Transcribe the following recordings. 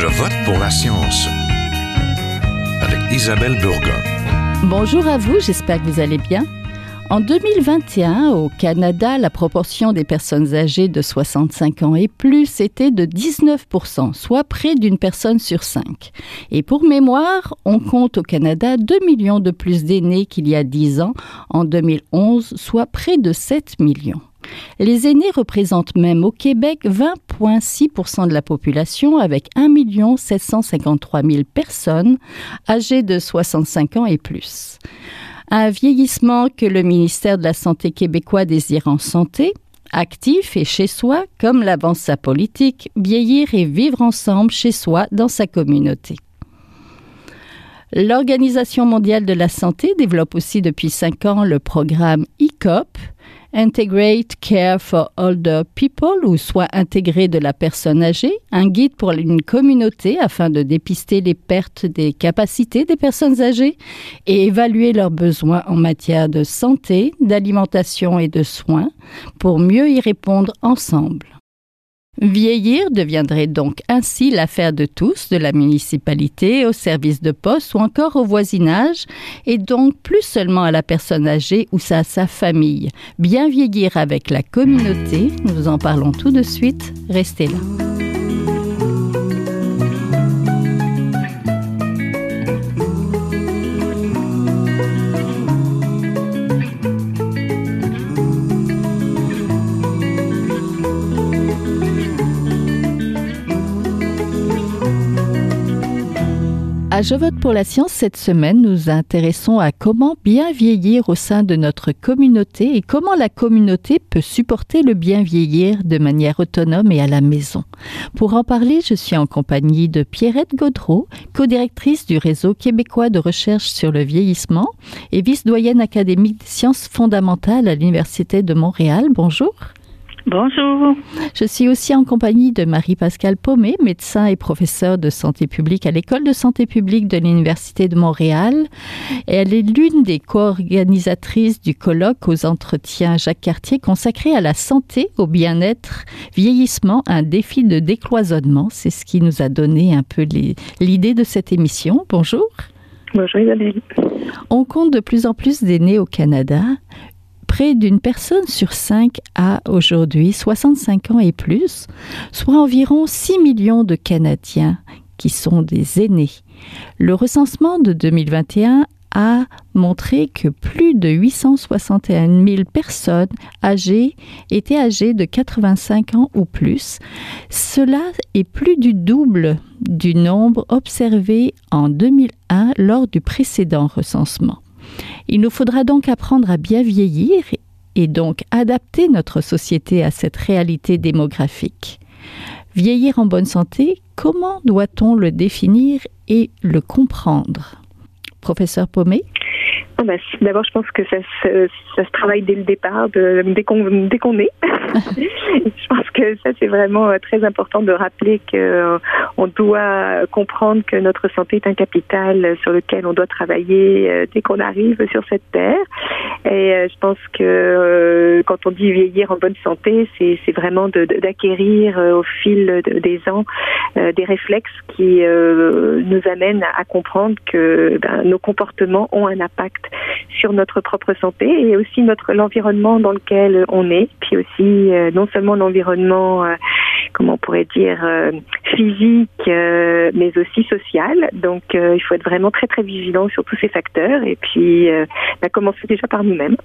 Je vote pour la science avec Isabelle Burgon. Bonjour à vous, j'espère que vous allez bien. En 2021, au Canada, la proportion des personnes âgées de 65 ans et plus était de 19%, soit près d'une personne sur cinq. Et pour mémoire, on compte au Canada 2 millions de plus d'aînés qu'il y a 10 ans, en 2011, soit près de 7 millions. Les aînés représentent même au Québec 20,6% de la population avec 1 753 000 personnes âgées de 65 ans et plus un vieillissement que le ministère de la Santé québécois désire en santé, actif et chez soi, comme l'avance sa politique, vieillir et vivre ensemble chez soi dans sa communauté. L'Organisation mondiale de la santé développe aussi depuis cinq ans le programme ICOP, Integrate Care for Older People ou soit intégré de la personne âgée, un guide pour une communauté afin de dépister les pertes des capacités des personnes âgées et évaluer leurs besoins en matière de santé, d'alimentation et de soins pour mieux y répondre ensemble. Vieillir deviendrait donc ainsi l'affaire de tous, de la municipalité, au service de poste ou encore au voisinage, et donc plus seulement à la personne âgée ou à sa famille. Bien vieillir avec la communauté, nous en parlons tout de suite, restez là. Je vote pour la science, cette semaine, nous intéressons à comment bien vieillir au sein de notre communauté et comment la communauté peut supporter le bien vieillir de manière autonome et à la maison. Pour en parler, je suis en compagnie de Pierrette Gaudreau, co-directrice du réseau québécois de recherche sur le vieillissement et vice-doyenne académique des sciences fondamentales à l'Université de Montréal. Bonjour. Bonjour. Je suis aussi en compagnie de Marie-Pascale Paumet, médecin et professeure de santé publique à l'École de santé publique de l'Université de Montréal. Et elle est l'une des co-organisatrices du colloque aux entretiens Jacques Cartier consacré à la santé, au bien-être, vieillissement, un défi de décloisonnement. C'est ce qui nous a donné un peu l'idée de cette émission. Bonjour. Bonjour Isabelle. On compte de plus en plus d'aînés au Canada près d'une personne sur cinq a aujourd'hui 65 ans et plus, soit environ 6 millions de Canadiens qui sont des aînés. Le recensement de 2021 a montré que plus de 861 000 personnes âgées étaient âgées de 85 ans ou plus. Cela est plus du double du nombre observé en 2001 lors du précédent recensement. Il nous faudra donc apprendre à bien vieillir et donc adapter notre société à cette réalité démographique. Vieillir en bonne santé, comment doit-on le définir et le comprendre? Professeur Paumet ah bah, D'abord, je pense que ça se, ça se travaille dès le départ, dès qu'on dès qu'on est. je pense que ça, c'est vraiment euh, très important de rappeler que euh, on doit comprendre que notre santé est un capital sur lequel on doit travailler euh, dès qu'on arrive sur cette terre. Et je pense que quand on dit vieillir en bonne santé, c'est vraiment d'acquérir au fil des ans des réflexes qui nous amènent à comprendre que ben, nos comportements ont un impact sur notre propre santé et aussi notre l'environnement dans lequel on est, puis aussi euh, non seulement l'environnement, euh, comment on pourrait dire, euh, physique, mais aussi social. Donc il faut être vraiment très très vigilant sur tous ces facteurs et puis bah, commencer déjà par nous-mêmes.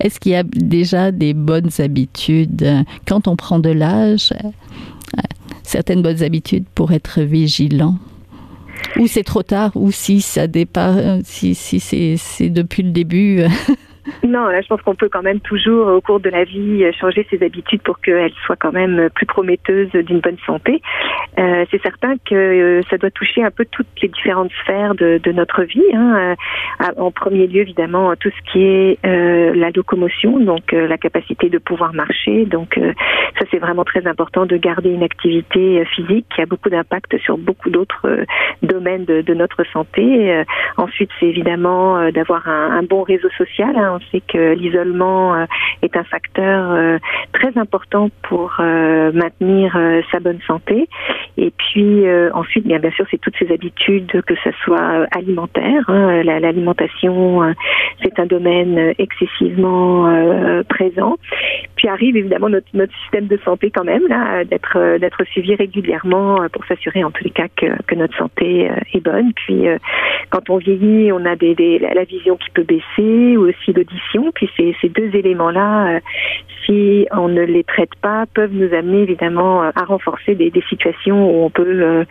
Est-ce qu'il y a déjà des bonnes habitudes? Quand on prend de l'âge Certaines bonnes habitudes pour être vigilant ou c'est trop tard, ou si ça départ, si, si c'est depuis le début. Non, là, je pense qu'on peut quand même toujours, au cours de la vie, changer ses habitudes pour qu'elles soient quand même plus prometteuses d'une bonne santé. Euh, c'est certain que euh, ça doit toucher un peu toutes les différentes sphères de, de notre vie. Hein. Euh, en premier lieu, évidemment, tout ce qui est euh, la locomotion, donc euh, la capacité de pouvoir marcher. Donc, ça, c'est vraiment très important de garder une activité physique qui a beaucoup d'impact sur beaucoup d'autres domaines de, de, notre santé. ensuite, c'est évidemment d'avoir un, un, bon réseau social. Hein on sait que l'isolement euh, est un facteur euh, très important pour euh, maintenir sa bonne santé. Et puis ensuite, bien, bien sûr, c'est toutes ces habitudes, que ce soit alimentaire. Hein, L'alimentation, c'est un domaine excessivement présent. Puis arrive évidemment notre, notre système de santé quand même, là, d'être d'être suivi régulièrement pour s'assurer en tous les cas que, notre santé est bonne. Puis quand on vieillit, on a des, la vision qui peut baisser ou aussi Puis ces, deux éléments-là, si on ne les traite pas, peuvent nous amener évidemment à renforcer des, situations où on peut euh,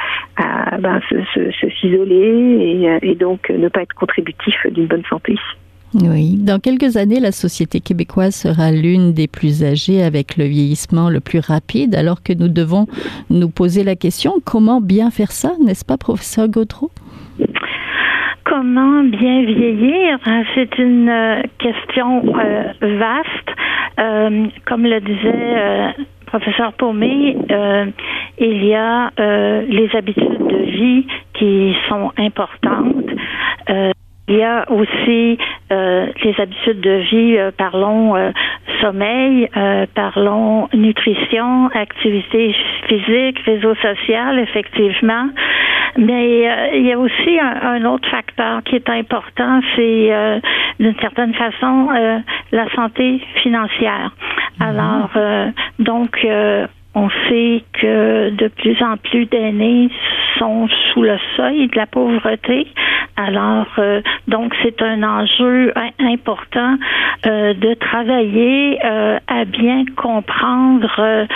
ben, se, s'isoler et, et donc ne pas être contributif d'une bonne santé. Oui, dans quelques années, la société québécoise sera l'une des plus âgées avec le vieillissement le plus rapide, alors que nous devons nous poser la question comment bien faire ça, n'est-ce pas, professeur Gaudreau? Comment bien vieillir C'est une euh, question euh, vaste. Euh, comme le disait professeur Paumé, il y a les habitudes de vie qui sont importantes. Il y a aussi euh, les habitudes de vie, euh, parlons euh, sommeil, parlons nutrition, activité physique, réseau social, effectivement. Mais il y a aussi un, autre facteur qui est important, c'est d'une certaine façon la santé financière. Mhm. Alors, donc, on sait que de plus en plus d'aînés sont sous le seuil de la pauvreté. Alors, euh, donc, c'est un enjeu important euh, de travailler euh, à bien comprendre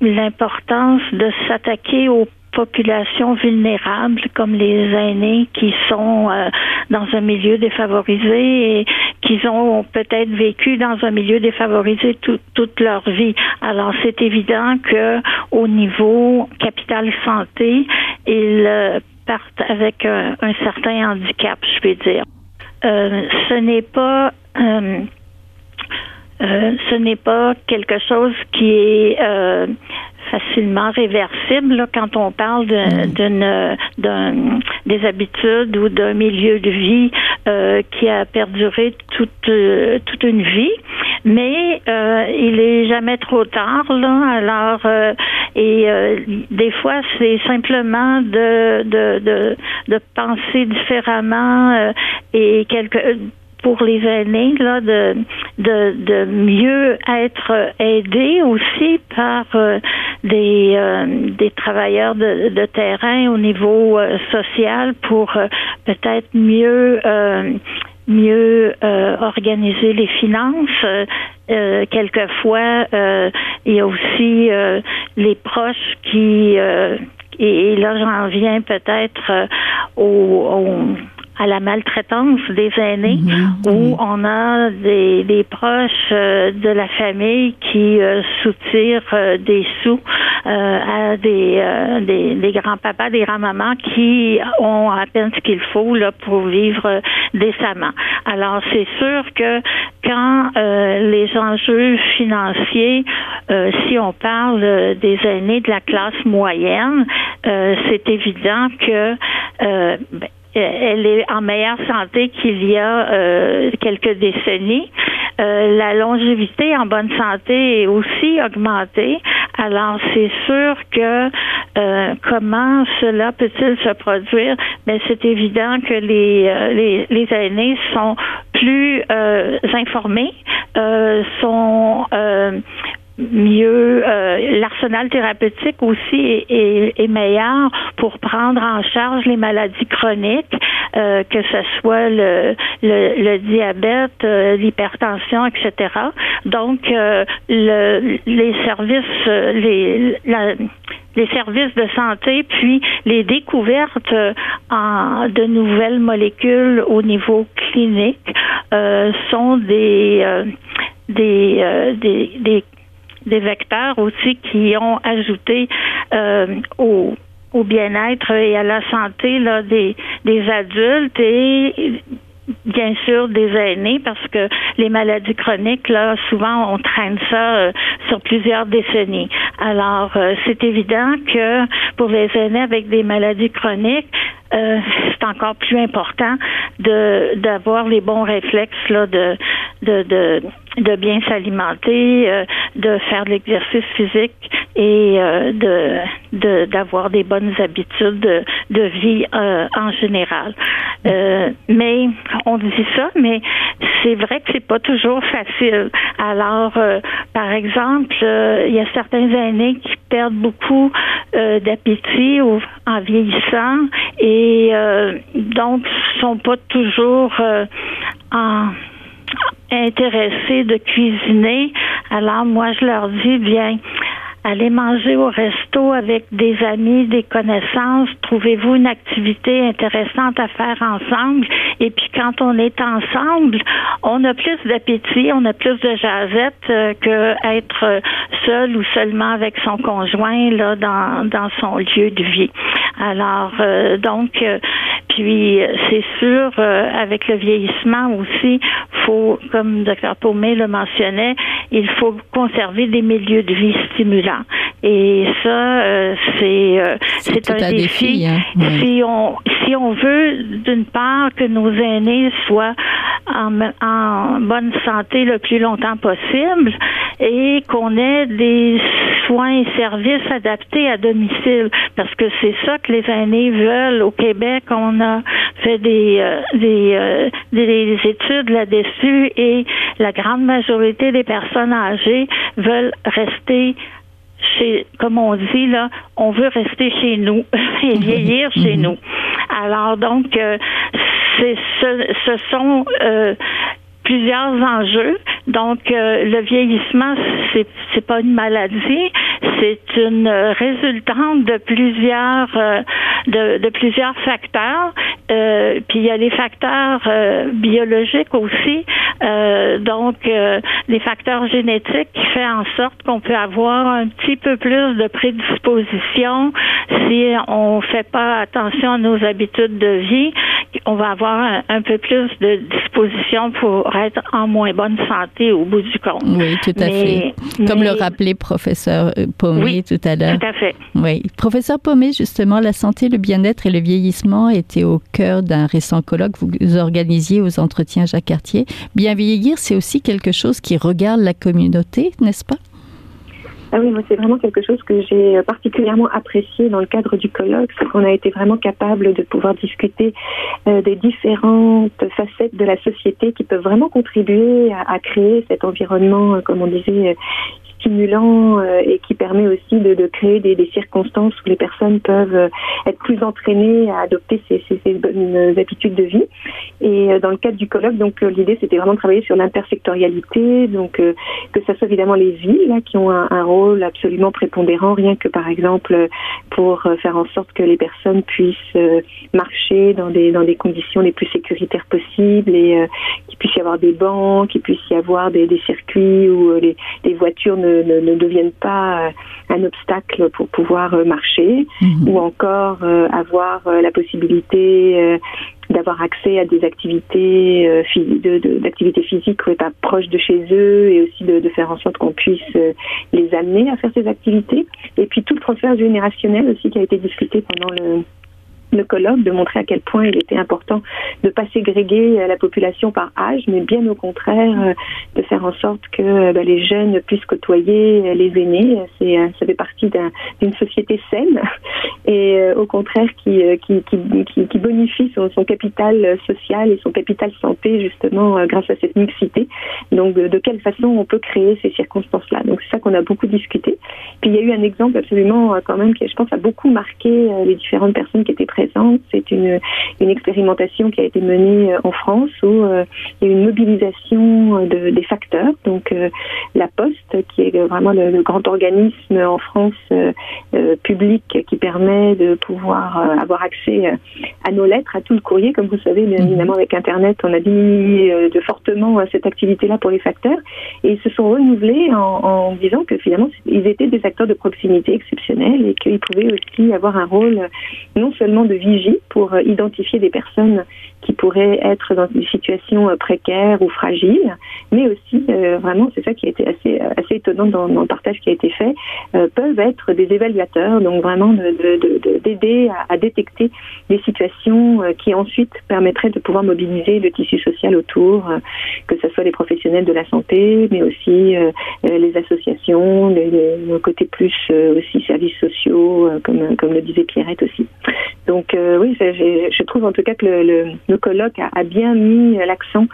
l'importance de s'attaquer aux populations vulnérables comme les aînés qui sont euh, dans un milieu défavorisé et qui ont peut-être vécu dans un milieu défavorisé toute leur vie. Alors c'est évident que au niveau capital santé, ils euh, partent avec un, certain handicap, je vais dire. Euh, ce n'est pas ce n'est pas quelque chose qui est facilement réversible quand on parle mm. d'une des habitudes ou d'un milieu de vie euh, qui a perduré toute euh, toute une vie mais euh, il est jamais trop tard là alors et des fois c'est simplement de de, de de penser différemment et quelque pour les aînés là de, de, de mieux être aidés aussi par euh, des euh, des travailleurs de, de, terrain au niveau euh, social pour peut-être mieux mieux organiser les finances. quelquefois, il y a aussi les proches qui et, là j'en viens peut-être au à la maltraitance des aînés, mhm. où on a des, des proches euh, de la famille qui euh, soutirent euh, des sous à des, des, des grands-papas, des grands-mamans qui ont à peine ce qu'il faut là, pour vivre décemment. Alors, c'est sûr que quand les enjeux financiers, si on parle des aînés de la classe moyenne, c'est évident que ben, elle est en meilleure santé qu'il y a euh, quelques décennies. Euh, la longévité en bonne santé est aussi augmentée. Alors, c'est sûr que euh, comment cela peut-il se produire? Mais c'est évident que les, les, les aînés sont plus informés, sont mieux, euh, l'arsenal thérapeutique aussi est, meilleur pour prendre en charge les maladies chroniques, euh, que ce soit le, le, diabète, euh, l'hypertension, etc. Donc, le, les services, les, les services de santé, puis les découvertes en, de nouvelles molécules au niveau clinique sont des, des, des, des des vecteurs aussi qui ont ajouté euh, au, au bien-être et à la santé là, des, des adultes et bien sûr des aînés parce que les maladies chroniques là souvent on traîne ça euh, sur plusieurs décennies. Alors euh, c'est évident que pour les aînés avec des maladies chroniques euh, c'est encore plus important de d'avoir les bons réflexes là de de de, de bien s'alimenter, de faire de l'exercice physique et de d'avoir des bonnes habitudes de, de vie en général. mais on dit ça, mais c'est vrai que c'est pas toujours facile. Alors, par exemple, il y a certains aînés qui perdent beaucoup d'appétit en vieillissant et donc sont pas toujours en intéressés de cuisiner. Alors moi, je leur dis, bien, allez manger au resto avec des amis, des connaissances, trouvez-vous une activité intéressante à faire ensemble? Et puis quand on est ensemble, on a plus d'appétit, on a plus de jasette euh, que être seul ou seulement avec son conjoint là dans, dans son lieu de vie. Alors euh, donc euh, puis c'est sûr avec le vieillissement aussi, faut comme Dr Paumé le mentionnait, il faut conserver des milieux de vie stimulants. Et ça, euh, c'est euh, c'est un défi. Hein. Si on si on veut d'une part que nos aînés soient en, en bonne santé le plus longtemps possible et qu'on ait des soins et services adaptés à domicile, parce que c'est ça que les aînés veulent au Québec. On a fait des euh, des, des études là-dessus et la grande majorité des personnes âgées veulent rester chez, comme on dit là, on veut rester chez nous et vieillir chez mhm. nous. Alors donc, euh, c'est ce, ce sont euh, plusieurs enjeux. Donc, euh, le vieillissement, c'est pas une maladie, c'est une résultante de plusieurs euh, de, de, plusieurs facteurs. Euh, puis il y a les facteurs biologiques aussi, donc les facteurs génétiques qui fait en sorte qu'on peut avoir un petit peu plus de prédisposition si on fait pas attention à nos habitudes de vie. On va avoir un peu plus de disposition pour être en moins bonne santé au bout du compte. Oui, tout à fait. Comme le rappelait professeur euh, Pomé tout à l'heure. Tout à fait. Oui. Professeur Pomé, justement, la santé, le bien-être et le vieillissement étaient au cœur d'un récent colloque que vous organisiez aux entretiens Jacques Cartier. Bien vieillir, c'est aussi quelque chose qui regarde la communauté, n'est-ce pas? Ah oui, moi c'est vraiment quelque chose que j'ai particulièrement apprécié dans le cadre du colloque, c'est qu'on a été vraiment capable de pouvoir discuter euh, des différentes facettes de la société qui peuvent vraiment contribuer à, créer cet environnement, euh, comme on disait, stimulant euh, et qui permet aussi de, de créer des, des, circonstances où les personnes peuvent euh, être plus entraînées à adopter ces, ces, ces bonnes habitudes de vie. Et euh, dans le cadre du colloque, donc l'idée c'était vraiment de travailler sur l'intersectorialité, donc que ce soit évidemment les villes là, qui ont un, rôle absolument prépondérant, rien que par exemple pour faire en sorte que les personnes puissent marcher dans des dans des conditions les plus sécuritaires possibles et qu'il puisse y avoir des bancs, qu'il puisse y avoir des, des circuits où les, les voitures ne ne, deviennent pas euh, un obstacle pour pouvoir euh, marcher mhm. ou encore euh, avoir la possibilité d'avoir accès à des activités d'activités physiques pas proches de chez eux et aussi de, de faire en sorte qu'on puisse les amener à faire ces activités et puis tout le transfert générationnel aussi qui a été discuté pendant le le colloque de montrer à quel point il était important de pas ségréguer la population par âge, mais bien au contraire euh, de faire en sorte que euh, bah, les jeunes puissent côtoyer les aînés. C'est euh, ça fait partie d'une société saine et au contraire qui bonifie son, son, capital social et son capital santé justement grâce à cette mixité. Donc de, de quelle façon on peut créer ces circonstances-là. Donc c'est ça qu'on a beaucoup discuté. Puis il y a eu un exemple absolument quand même qui je pense a beaucoup marqué les différentes personnes qui étaient présentes c'est une, une expérimentation qui a été menée euh, en France où euh, il y a une mobilisation de, des facteurs. Donc euh, la Poste, qui est vraiment le, grand organisme en France public qui permet de pouvoir avoir accès à nos lettres, à tout le courrier. Comme vous savez, bien mhm. évidemment, avec Internet, on a diminué de fortement cette activité-là pour les facteurs. Et ils se sont renouvelés en, en disant que finalement, ils étaient des acteurs de proximité exceptionnels et qu'ils pouvaient aussi avoir un rôle non seulement de vigie pour euh, identifier des personnes qui pourraient être dans des situations euh, précaires ou fragiles, mais aussi euh, vraiment c'est ça qui a été assez assez étonnant dans, le partage qui a été fait, peuvent être des évaluateurs, donc vraiment d'aider de, de, à, détecter des situations qui ensuite permettraient de pouvoir mobiliser le tissu social autour, que ce soit les professionnels de la santé, mais aussi les associations, les, côté plus aussi services sociaux, comme comme le disait Pierrette aussi. Donc oui, je trouve en tout cas que le, colloque a, bien mis l'accent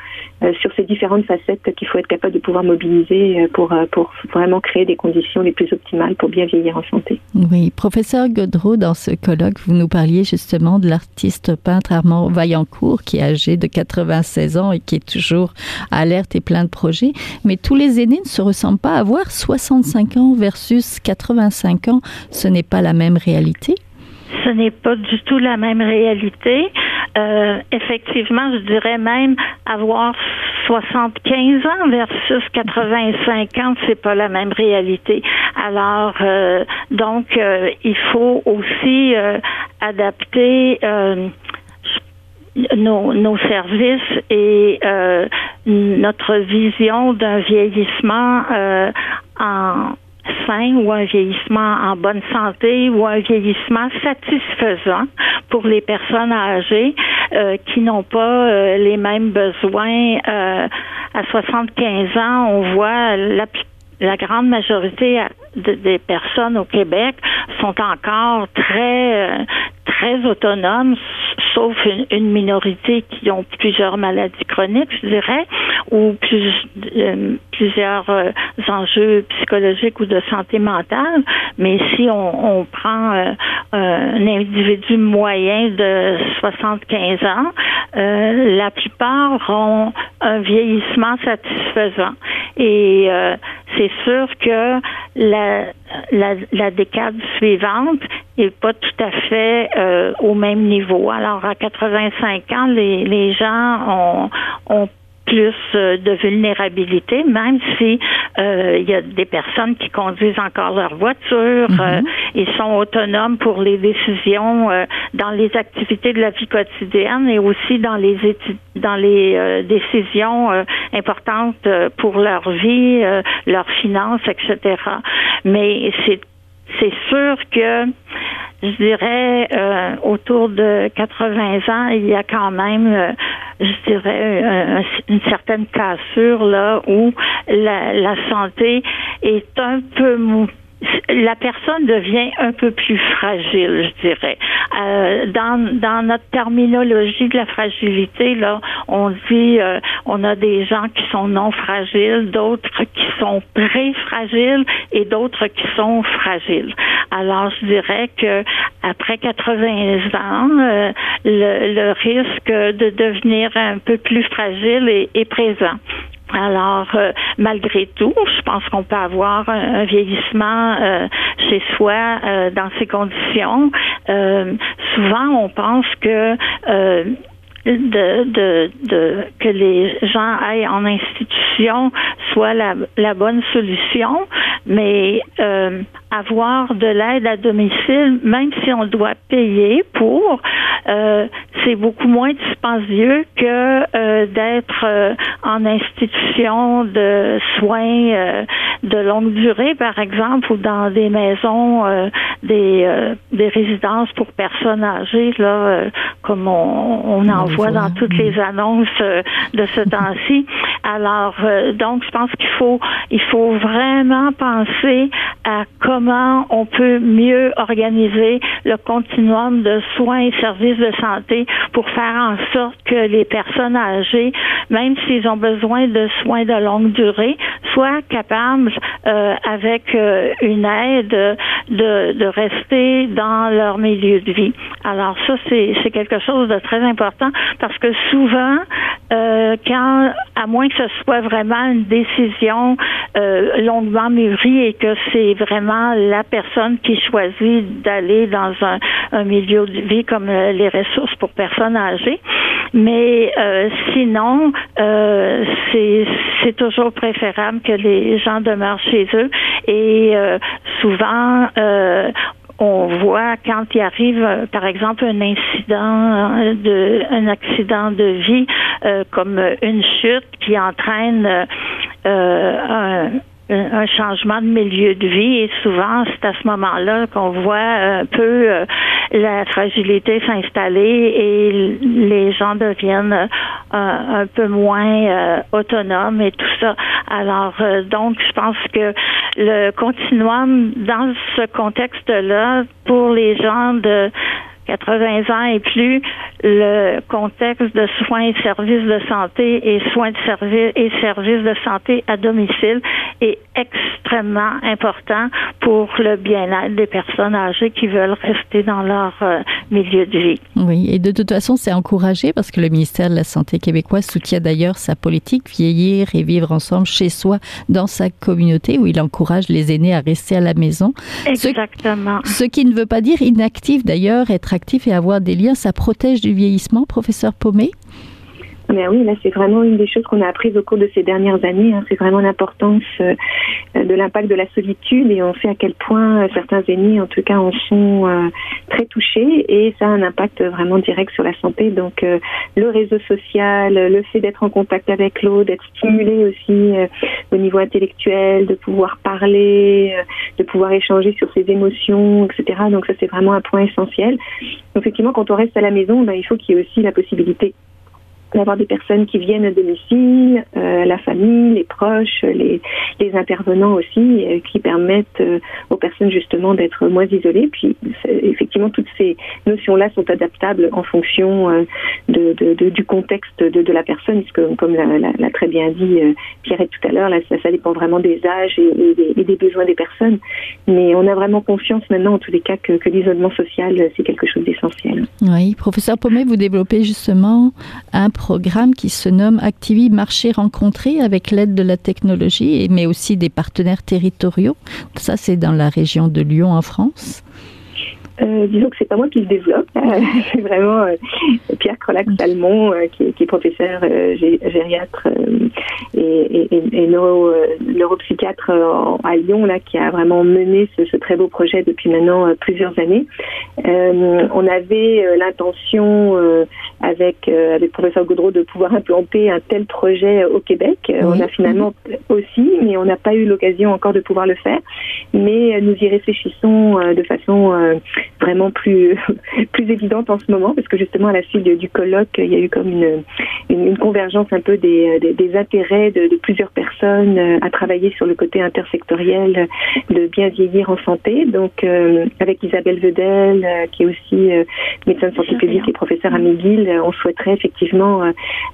sur ces différentes facettes qu'il faut être capable de pouvoir mobiliser pour pour vraiment créer des conditions les plus optimales pour bien vieillir en santé. Oui, professeur Godreau, dans ce colloque, vous nous parliez justement de l'artiste peintre Armand Vaillancourt, qui est âgé de 96 ans et qui est toujours alerte et plein de projets. Mais tous les aînés ne se ressemblent pas. Avoir 65 ans versus 85 ans, ce n'est pas la même réalité ce n'est pas du tout la même réalité. Euh, effectivement, je dirais même avoir 75 ans versus 85 ans, c'est pas la même réalité. Alors, euh, donc, euh, il faut aussi adapter nos, nos, services et notre vision d'un vieillissement en ou un vieillissement en bonne santé ou un vieillissement satisfaisant pour les personnes âgées euh, qui n'ont pas euh, les mêmes besoins. Euh, à 75 ans, on voit la, la grande majorité des personnes au Québec sont encore très très autonomes, sauf une, minorité qui ont plusieurs maladies chroniques, je dirais, ou plus, euh, plusieurs euh, enjeux psychologiques ou de santé mentale. Mais si on, prend euh, un individu moyen de 75 ans, la plupart ont un vieillissement satisfaisant. Et c'est sûr que la, la, la, décade suivante n'est pas tout à fait euh, au même niveau. Alors, à 85 ans, les, les gens ont, ont plus euh, de vulnérabilité, même si euh, il y a des personnes qui conduisent encore leur voiture, mhm. euh, ils sont autonomes pour les décisions dans les activités de la vie quotidienne et aussi dans les dans les décisions importantes pour leur vie, leurs finances, etc. Mais c'est c'est sûr que je dirais euh, autour de 80 ans, il y a quand même, euh, je dirais, une certaine cassure là où la, santé est un peu la personne devient un peu plus fragile, je dirais. Euh, dans, dans notre terminologie de la fragilité, là, on dit euh, on a des gens qui sont non fragiles, d'autres qui sont pré-fragiles et d'autres qui sont fragiles. Alors, je dirais que après 80 ans, euh, le, le, risque de devenir un peu plus fragile est, est présent. Alors, euh, malgré tout, je pense qu'on peut avoir un, vieillissement euh, chez soi euh, dans ces conditions. souvent, on pense que de, de, de, que les gens aillent en institution soit la, la bonne solution, mais avoir de l'aide à domicile, même si on doit payer pour, euh, c'est beaucoup moins dispendieux que euh, d'être euh, en institution de soins de longue durée, par exemple, ou dans des maisons, des, des résidences pour personnes âgées, là, comme on, on en voit dans toutes les annonces de ce temps-ci. Alors, donc, je pense qu'il faut, il faut vraiment penser à comment on peut mieux organiser le continuum de soins et services de santé pour faire en sorte que les personnes âgées, même s'ils ont besoin de soins de longue durée, soient capables, euh, avec euh, une aide, de, rester dans leur milieu de vie. Alors ça, c'est quelque chose de très important parce que souvent, euh, quand, à moins que ce soit vraiment une décision longuement mûrie et que c'est vraiment la personne qui choisit d'aller dans un, un, milieu de vie comme euh, les ressources pour personnes âgées. Mais euh, sinon, euh, c'est toujours préférable que les gens demeurent chez eux et euh, souvent on voit quand il arrive, par exemple, un incident de, un accident de vie, comme une chute qui entraîne un un changement de milieu de vie et souvent c'est à ce moment-là qu'on voit un peu la fragilité s'installer et les gens deviennent un peu moins autonomes et tout ça. Alors, donc, je pense que le continuum dans ce contexte-là, pour les gens de 80 ans et plus, le contexte de soins et services de santé et soins de services et services de santé à domicile est extrêmement important pour le bien-être des personnes âgées qui veulent rester dans leur euh, milieu de vie. Oui, et de toute façon, c'est encouragé parce que le ministère de la Santé québécois soutient d'ailleurs sa politique vieillir et vivre ensemble chez soi dans sa communauté où il encourage les aînés à rester à la maison. Exactement. Ce, ce qui ne veut pas dire inactif d'ailleurs, être et avoir des liens, ça protège du vieillissement, professeur Paumé? Mais oui, là, c'est vraiment une des choses qu'on a apprises au cours de ces dernières années. Hein. C'est vraiment l'importance euh, de l'impact de la solitude et on sait à quel point euh, certains aînés, en tout cas, en sont euh, très touchés et ça a un impact vraiment direct sur la santé. Donc, le réseau social, le fait d'être en contact avec l'autre, d'être stimulé aussi au niveau intellectuel, de pouvoir parler, de pouvoir échanger sur ses émotions, etc. Donc, ça, c'est vraiment un point essentiel. Effectivement, quand on reste à la maison, ben, il faut qu'il y ait aussi la possibilité d'avoir des personnes qui viennent à domicile, euh, la famille, les proches, les, intervenants aussi, euh, qui permettent euh, aux personnes justement d'être moins isolées. Puis effectivement, toutes ces notions-là sont adaptables en fonction du contexte de, la personne, puisque comme l'a très bien dit Pierre tout à l'heure, ça, dépend vraiment des âges et, des besoins des personnes. Mais on a vraiment confiance maintenant, en tous les cas, que, que l'isolement social, c'est quelque chose d'essentiel. Oui, professeur Pommet, vous développez justement un programme qui se nomme Activi Marché Rencontré avec l'aide de la technologie, mais aussi des partenaires territoriaux. Ça, c'est dans la région de Lyon en France. Euh, disons que c'est pas moi qui le développe, c'est vraiment euh, Pierre Crolac-Salmon, euh, qui, qui, est professeur euh, gériatre et, et, et neuro, neuropsychiatre à Lyon, là, qui a vraiment mené ce, ce très beau projet depuis maintenant plusieurs années. on avait l'intention avec avec professeur Gaudreau de pouvoir implanter un tel projet au Québec. Oui. On a finalement aussi, mais on n'a pas eu l'occasion encore de pouvoir le faire. Mais nous y réfléchissons de façon vraiment plus plus évidente en ce moment parce que justement à la suite du colloque il y a eu comme une une, convergence un peu des, des, des intérêts de, plusieurs personnes euh, à travailler sur le côté intersectoriel de bien vieillir en santé. Donc euh, avec Isabelle Vedel euh, qui est aussi euh, médecin de santé publique et professeur à McGill on souhaiterait effectivement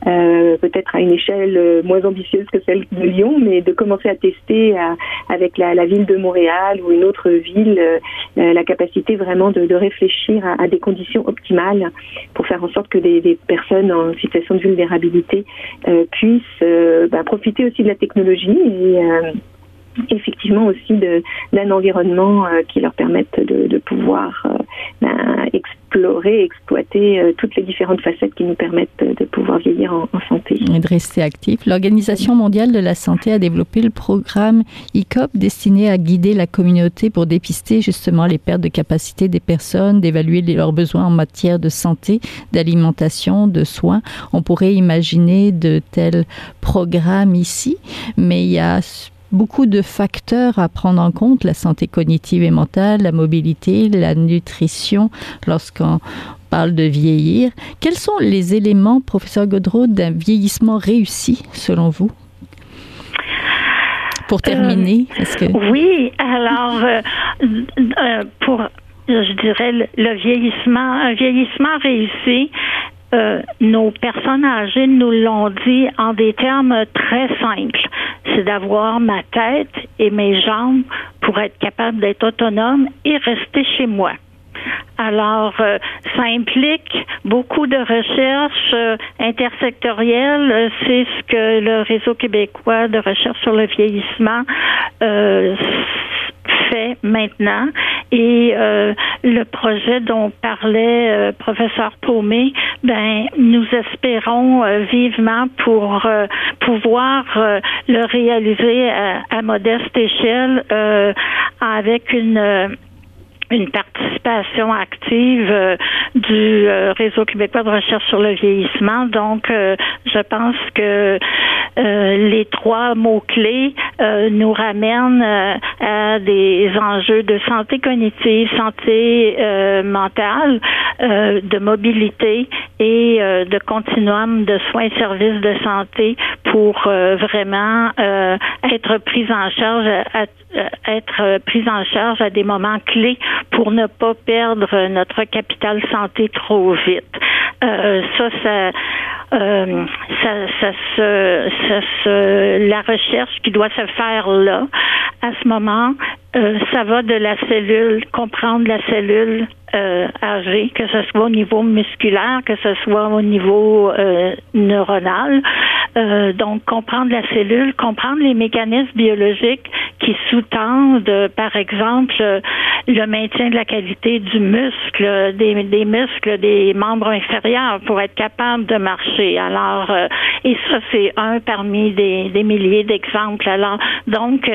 euh, peut-être à une échelle moins ambitieuse que celle de Lyon mais de commencer à tester avec la, ville de Montréal ou une autre ville la capacité vraiment de, réfléchir à, des conditions optimales pour faire en sorte que des, personnes en situation de vulnérabilité euh, puissent euh, bah, profiter aussi de la technologie et euh, effectivement aussi d'un environnement qui leur permette de, pouvoir ben, explorer, exploiter euh, toutes les différentes facettes qui nous permettent de pouvoir vieillir en, en santé. Et de rester actif. L'Organisation mondiale de la santé a développé le programme ICOP destiné à guider la communauté pour dépister justement les pertes de capacité des personnes, d'évaluer leurs besoins en matière de santé, d'alimentation, de soins. On pourrait imaginer de tels programmes ici, mais il y a beaucoup de facteurs à prendre en compte, la santé cognitive et mentale, la mobilité, la nutrition, lorsqu'on parle de vieillir. Quels sont les éléments, professeur Godreau, d'un vieillissement réussi, selon vous? Pour terminer, euh, que... Oui, alors, euh, euh, pour, je dirais, le, le vieillissement, un vieillissement réussi, euh, nos personnes âgées nous l'ont dit en des termes très simples. C'est d'avoir ma tête et mes jambes pour être capable d'être autonome et rester chez moi. Alors, euh, ça implique beaucoup de recherches euh, intersectorielles. C'est ce que le réseau québécois de recherche sur le vieillissement euh, fait maintenant. Et euh, le projet dont parlait euh, professeur Paumé, ben nous espérons euh, vivement pour euh, pouvoir euh, le réaliser à, à modeste échelle euh, avec une une participation active euh, du euh, réseau québécois de recherche sur le vieillissement. Donc, euh, je pense que les trois mots-clés nous ramènent à des enjeux de santé cognitive, santé mentale, de mobilité et de continuum de soins et services de santé pour vraiment être pris en charge à, être prise en charge à des moments clés pour ne pas perdre notre capital santé trop vite. Euh, ça, ça, euh, ça, ça, se, se, la recherche qui doit se faire là, à ce moment, euh, ça va de la cellule, comprendre la cellule euh, âgée, que ce soit au niveau musculaire, que ce soit au niveau euh, neuronal. Euh, donc, comprendre la cellule, comprendre les mécanismes biologiques qui sous-tendent, par exemple, le maintien de la qualité du muscle, des, muscles des membres inférieurs pour être capable de marcher. Alors, et ça, c'est un parmi des, des milliers d'exemples. Alors, donc,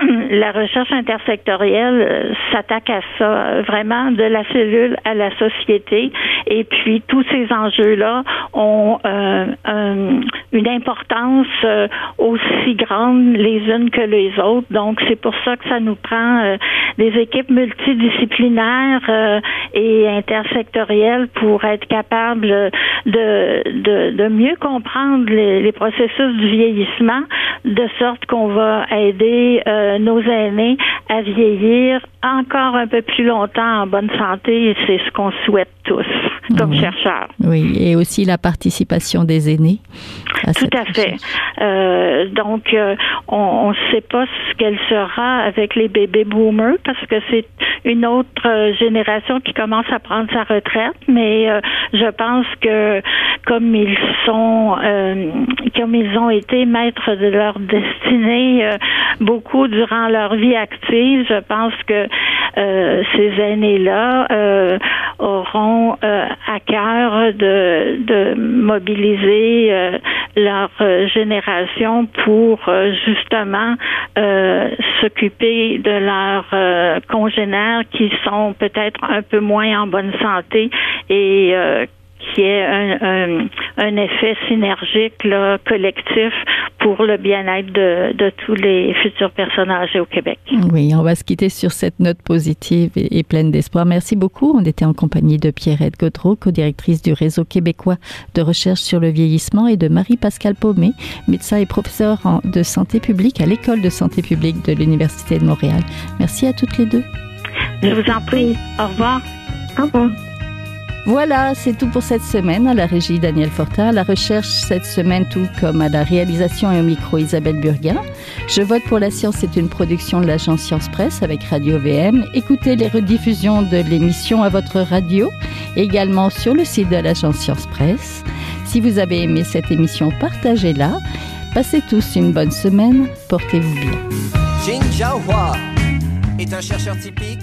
la recherche intersectorielle s'attaque à ça, vraiment de la cellule à la société. Et puis, tous ces enjeux-là ont euh, une importance euh, aussi grande les unes que les autres. Donc, c'est pour ça que ça nous prend euh, des équipes multidisciplinaires et intersectorielles pour être capable de, de, mieux comprendre les, les, processus du vieillissement, de sorte qu'on va aider nos aînés à vieillir encore un peu plus longtemps en bonne santé et c'est ce qu'on souhaite tous comme chercheurs. Oui, et aussi la participation des aînés. Tout à fait. Euh, donc, euh, on ne sait pas ce qu'elle sera avec les bébés boomers parce que c'est une autre génération qui commence à prendre sa retraite, mais euh, je pense que comme ils sont, euh, comme ils ont été maîtres de leur destinée beaucoup durant leur vie active, je pense que ces aînés-là auront à cœur de, de mobiliser leur génération pour justement s'occuper de leurs congénères qui sont peut-être un peu moins en bonne santé et qui est un, un, effet synergique là, collectif pour le bien-être de, de, tous les futurs personnes âgées au Québec. Oui, on va se quitter sur cette note positive et, pleine d'espoir. Merci beaucoup. On était en compagnie de Pierrette Gaudreau, co-directrice du Réseau québécois de recherche sur le vieillissement, et de Marie-Pascale Paumé, médecin et professeur de santé publique à l'École de santé publique de l'Université de Montréal. Merci à toutes les deux. Je vous en prie. Au revoir. Au revoir. Voilà, c'est tout pour cette semaine. À la régie Daniel Fortin, à la recherche cette semaine, tout comme à la réalisation et au micro Isabelle Burguin. Je vote pour la science, c'est une production de l'agence Science Presse avec Radio VM. Écoutez les rediffusions de l'émission à votre radio, également sur le site de l'agence Science Presse. Si vous avez aimé cette émission, partagez-la. Passez tous une bonne semaine. Portez-vous bien. Jin est un chercheur typique